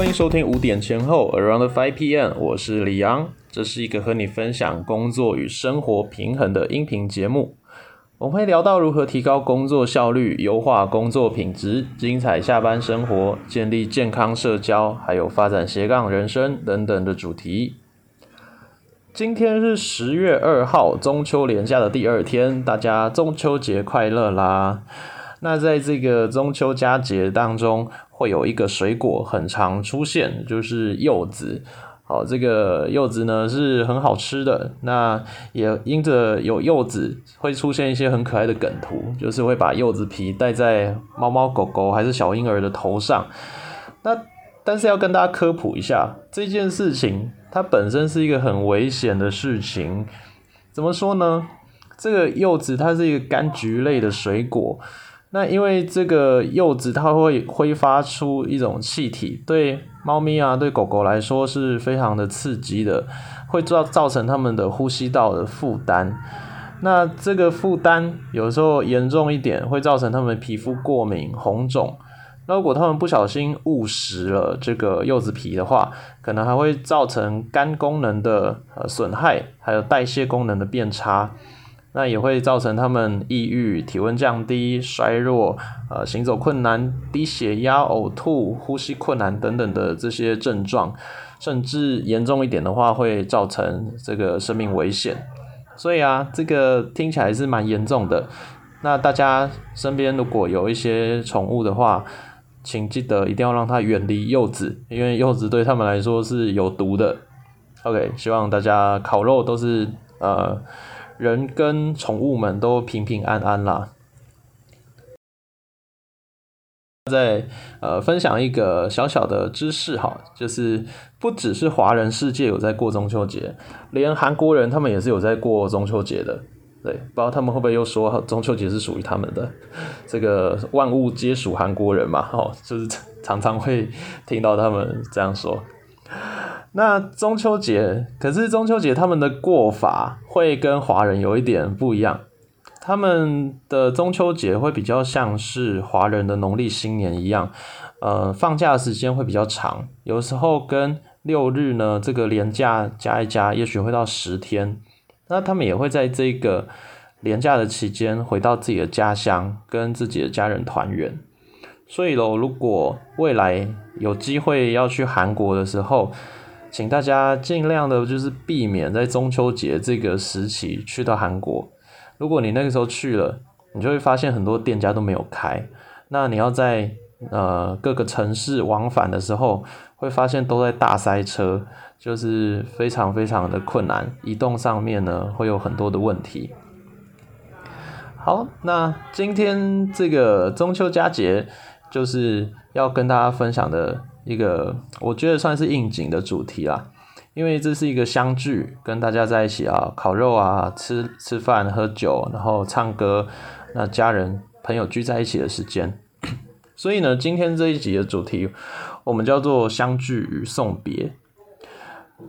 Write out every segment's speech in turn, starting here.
欢迎收听五点前后 Around Five PM，我是李阳，这是一个和你分享工作与生活平衡的音频节目。我们会聊到如何提高工作效率、优化工作品质、精彩下班生活、建立健康社交，还有发展斜杠人生等等的主题。今天是十月二号，中秋连假的第二天，大家中秋节快乐啦！那在这个中秋佳节当中，会有一个水果很常出现，就是柚子。好，这个柚子呢是很好吃的。那也因着有柚子，会出现一些很可爱的梗图，就是会把柚子皮戴在猫猫狗狗还是小婴儿的头上。那但是要跟大家科普一下，这件事情它本身是一个很危险的事情。怎么说呢？这个柚子它是一个柑橘类的水果。那因为这个柚子它会挥发出一种气体，对猫咪啊、对狗狗来说是非常的刺激的，会造造成它们的呼吸道的负担。那这个负担有时候严重一点，会造成它们皮肤过敏、红肿。那如果它们不小心误食了这个柚子皮的话，可能还会造成肝功能的呃损害，还有代谢功能的变差。那也会造成他们抑郁、体温降低、衰弱、呃行走困难、低血压、呕吐、呼吸困难等等的这些症状，甚至严重一点的话，会造成这个生命危险。所以啊，这个听起来是蛮严重的。那大家身边如果有一些宠物的话，请记得一定要让它远离柚子，因为柚子对他们来说是有毒的。OK，希望大家烤肉都是呃。人跟宠物们都平平安安啦。再呃分享一个小小的知识哈，就是不只是华人世界有在过中秋节，连韩国人他们也是有在过中秋节的。对，不知道他们会不会又说中秋节是属于他们的？这个万物皆属韩国人嘛，哦，就是常常会听到他们这样说。那中秋节，可是中秋节他们的过法会跟华人有一点不一样。他们的中秋节会比较像是华人的农历新年一样，呃，放假的时间会比较长，有时候跟六日呢这个连假加一加，也许会到十天。那他们也会在这个连假的期间回到自己的家乡，跟自己的家人团圆。所以喽，如果未来有机会要去韩国的时候，请大家尽量的，就是避免在中秋节这个时期去到韩国。如果你那个时候去了，你就会发现很多店家都没有开。那你要在呃各个城市往返的时候，会发现都在大塞车，就是非常非常的困难，移动上面呢会有很多的问题。好，那今天这个中秋佳节，就是要跟大家分享的。一个我觉得算是应景的主题啦，因为这是一个相聚，跟大家在一起啊，烤肉啊，吃吃饭喝酒，然后唱歌，那家人朋友聚在一起的时间。所以呢，今天这一集的主题，我们叫做相聚与送别。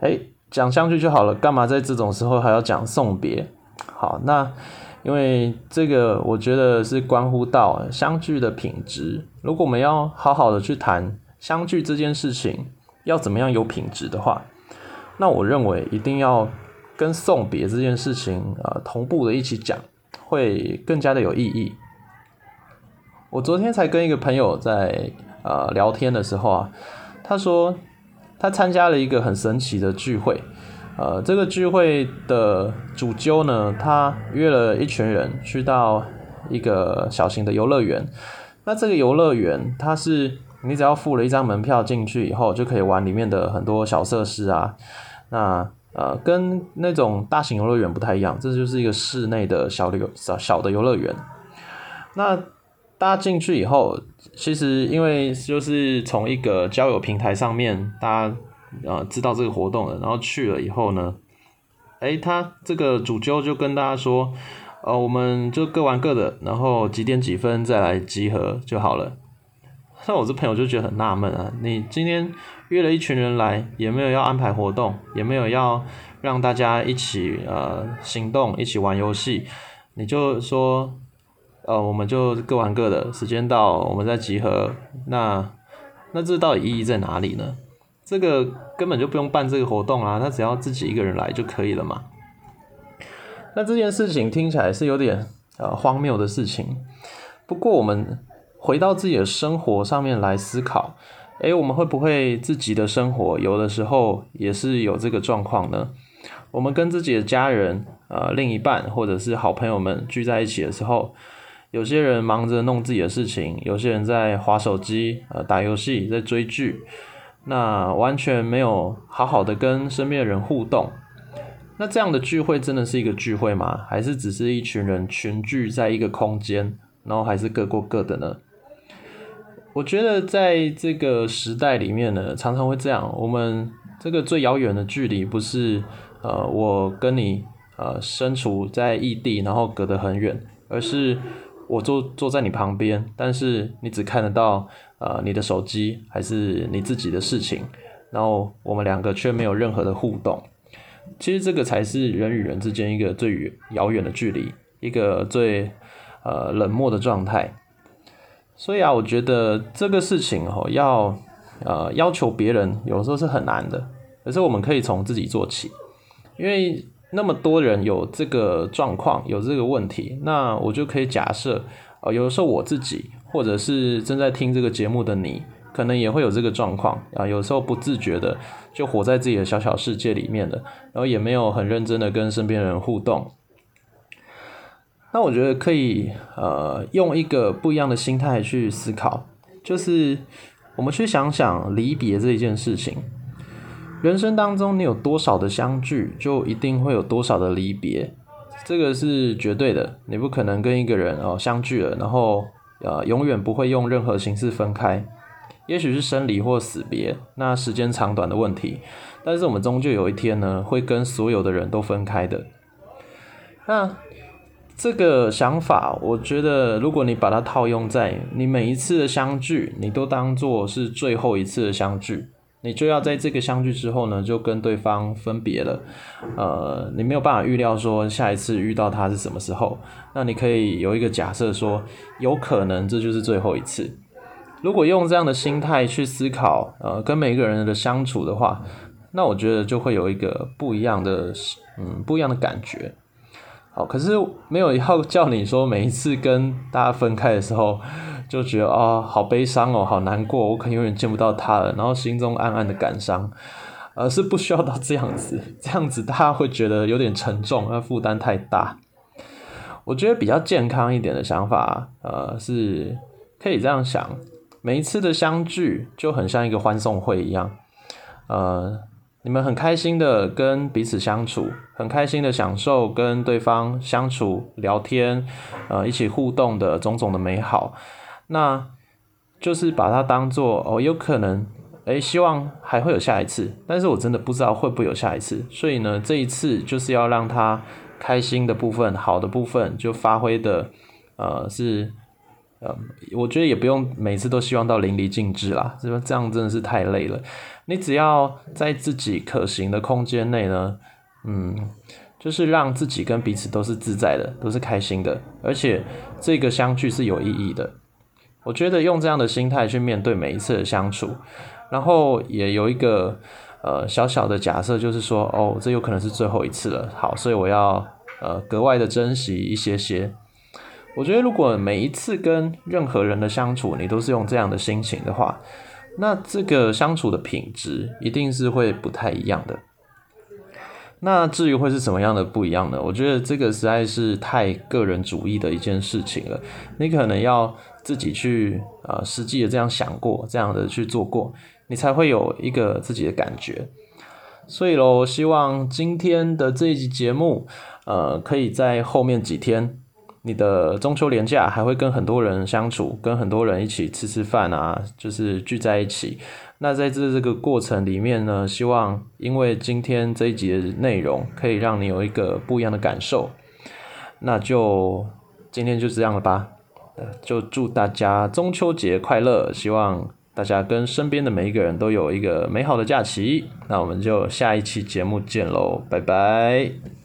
哎，讲相聚就好了，干嘛在这种时候还要讲送别？好，那因为这个我觉得是关乎到相聚的品质。如果我们要好好的去谈。相聚这件事情要怎么样有品质的话，那我认为一定要跟送别这件事情呃同步的一起讲，会更加的有意义。我昨天才跟一个朋友在呃聊天的时候啊，他说他参加了一个很神奇的聚会，呃，这个聚会的主揪呢，他约了一群人去到一个小型的游乐园，那这个游乐园它是。你只要付了一张门票进去以后，就可以玩里面的很多小设施啊。那呃，跟那种大型游乐园不太一样，这就是一个室内的小游小小的游乐园。那大家进去以后，其实因为就是从一个交友平台上面，大家呃知道这个活动了，然后去了以后呢，哎，他这个主揪就跟大家说，呃，我们就各玩各的，然后几点几分再来集合就好了。那我这朋友就觉得很纳闷啊，你今天约了一群人来，也没有要安排活动，也没有要让大家一起呃行动，一起玩游戏，你就说，呃，我们就各玩各的，时间到我们再集合。那那这到底意义在哪里呢？这个根本就不用办这个活动啊，他只要自己一个人来就可以了嘛。那这件事情听起来是有点呃荒谬的事情，不过我们回到自己的生活上面来思考，诶，我们会不会自己的生活有的时候也是有这个状况呢？我们跟自己的家人、呃另一半或者是好朋友们聚在一起的时候，有些人忙着弄自己的事情，有些人在划手机、呃打游戏、在追剧，那完全没有好好的跟身边的人互动。那这样的聚会真的是一个聚会吗？还是只是一群人群聚在一个空间，然后还是各过各的呢？我觉得在这个时代里面呢，常常会这样。我们这个最遥远的距离，不是呃我跟你呃身处在异地，然后隔得很远，而是我坐坐在你旁边，但是你只看得到呃你的手机还是你自己的事情，然后我们两个却没有任何的互动。其实这个才是人与人之间一个最遥远的距离，一个最呃冷漠的状态。所以啊，我觉得这个事情哦，要呃要求别人，有时候是很难的。可是我们可以从自己做起，因为那么多人有这个状况，有这个问题，那我就可以假设，呃，有的时候我自己，或者是正在听这个节目的你。可能也会有这个状况啊，有时候不自觉的就活在自己的小小世界里面了，然后也没有很认真的跟身边人互动。那我觉得可以呃用一个不一样的心态去思考，就是我们去想想离别这一件事情。人生当中你有多少的相聚，就一定会有多少的离别，这个是绝对的。你不可能跟一个人哦相聚了，然后呃永远不会用任何形式分开。也许是生离或死别，那时间长短的问题，但是我们终究有一天呢，会跟所有的人都分开的。那这个想法，我觉得如果你把它套用在你每一次的相聚，你都当做是最后一次的相聚，你就要在这个相聚之后呢，就跟对方分别了。呃，你没有办法预料说下一次遇到他是什么时候，那你可以有一个假设说，有可能这就是最后一次。如果用这样的心态去思考，呃，跟每一个人的相处的话，那我觉得就会有一个不一样的，嗯，不一样的感觉。好，可是没有要叫你说每一次跟大家分开的时候，就觉得啊，好悲伤哦，好难过，我可能永远见不到他了，然后心中暗暗的感伤，而是不需要到这样子，这样子大家会觉得有点沉重，那负担太大。我觉得比较健康一点的想法，呃，是可以这样想。每一次的相聚就很像一个欢送会一样，呃，你们很开心的跟彼此相处，很开心的享受跟对方相处、聊天，呃，一起互动的种种的美好，那就是把它当做哦，有可能，诶，希望还会有下一次，但是我真的不知道会不会有下一次，所以呢，这一次就是要让他开心的部分、好的部分就发挥的，呃，是。呃，我觉得也不用每次都希望到淋漓尽致啦，是吧？这样真的是太累了。你只要在自己可行的空间内呢，嗯，就是让自己跟彼此都是自在的，都是开心的，而且这个相聚是有意义的。我觉得用这样的心态去面对每一次的相处，然后也有一个呃小小的假设，就是说，哦，这有可能是最后一次了。好，所以我要呃格外的珍惜一些些。我觉得，如果每一次跟任何人的相处，你都是用这样的心情的话，那这个相处的品质一定是会不太一样的。那至于会是什么样的不一样呢？我觉得这个实在是太个人主义的一件事情了。你可能要自己去呃实际的这样想过，这样的去做过，你才会有一个自己的感觉。所以喽，希望今天的这一集节目，呃，可以在后面几天。你的中秋连假还会跟很多人相处，跟很多人一起吃吃饭啊，就是聚在一起。那在这这个过程里面呢，希望因为今天这一集的内容可以让你有一个不一样的感受。那就今天就这样了吧，就祝大家中秋节快乐，希望大家跟身边的每一个人都有一个美好的假期。那我们就下一期节目见喽，拜拜。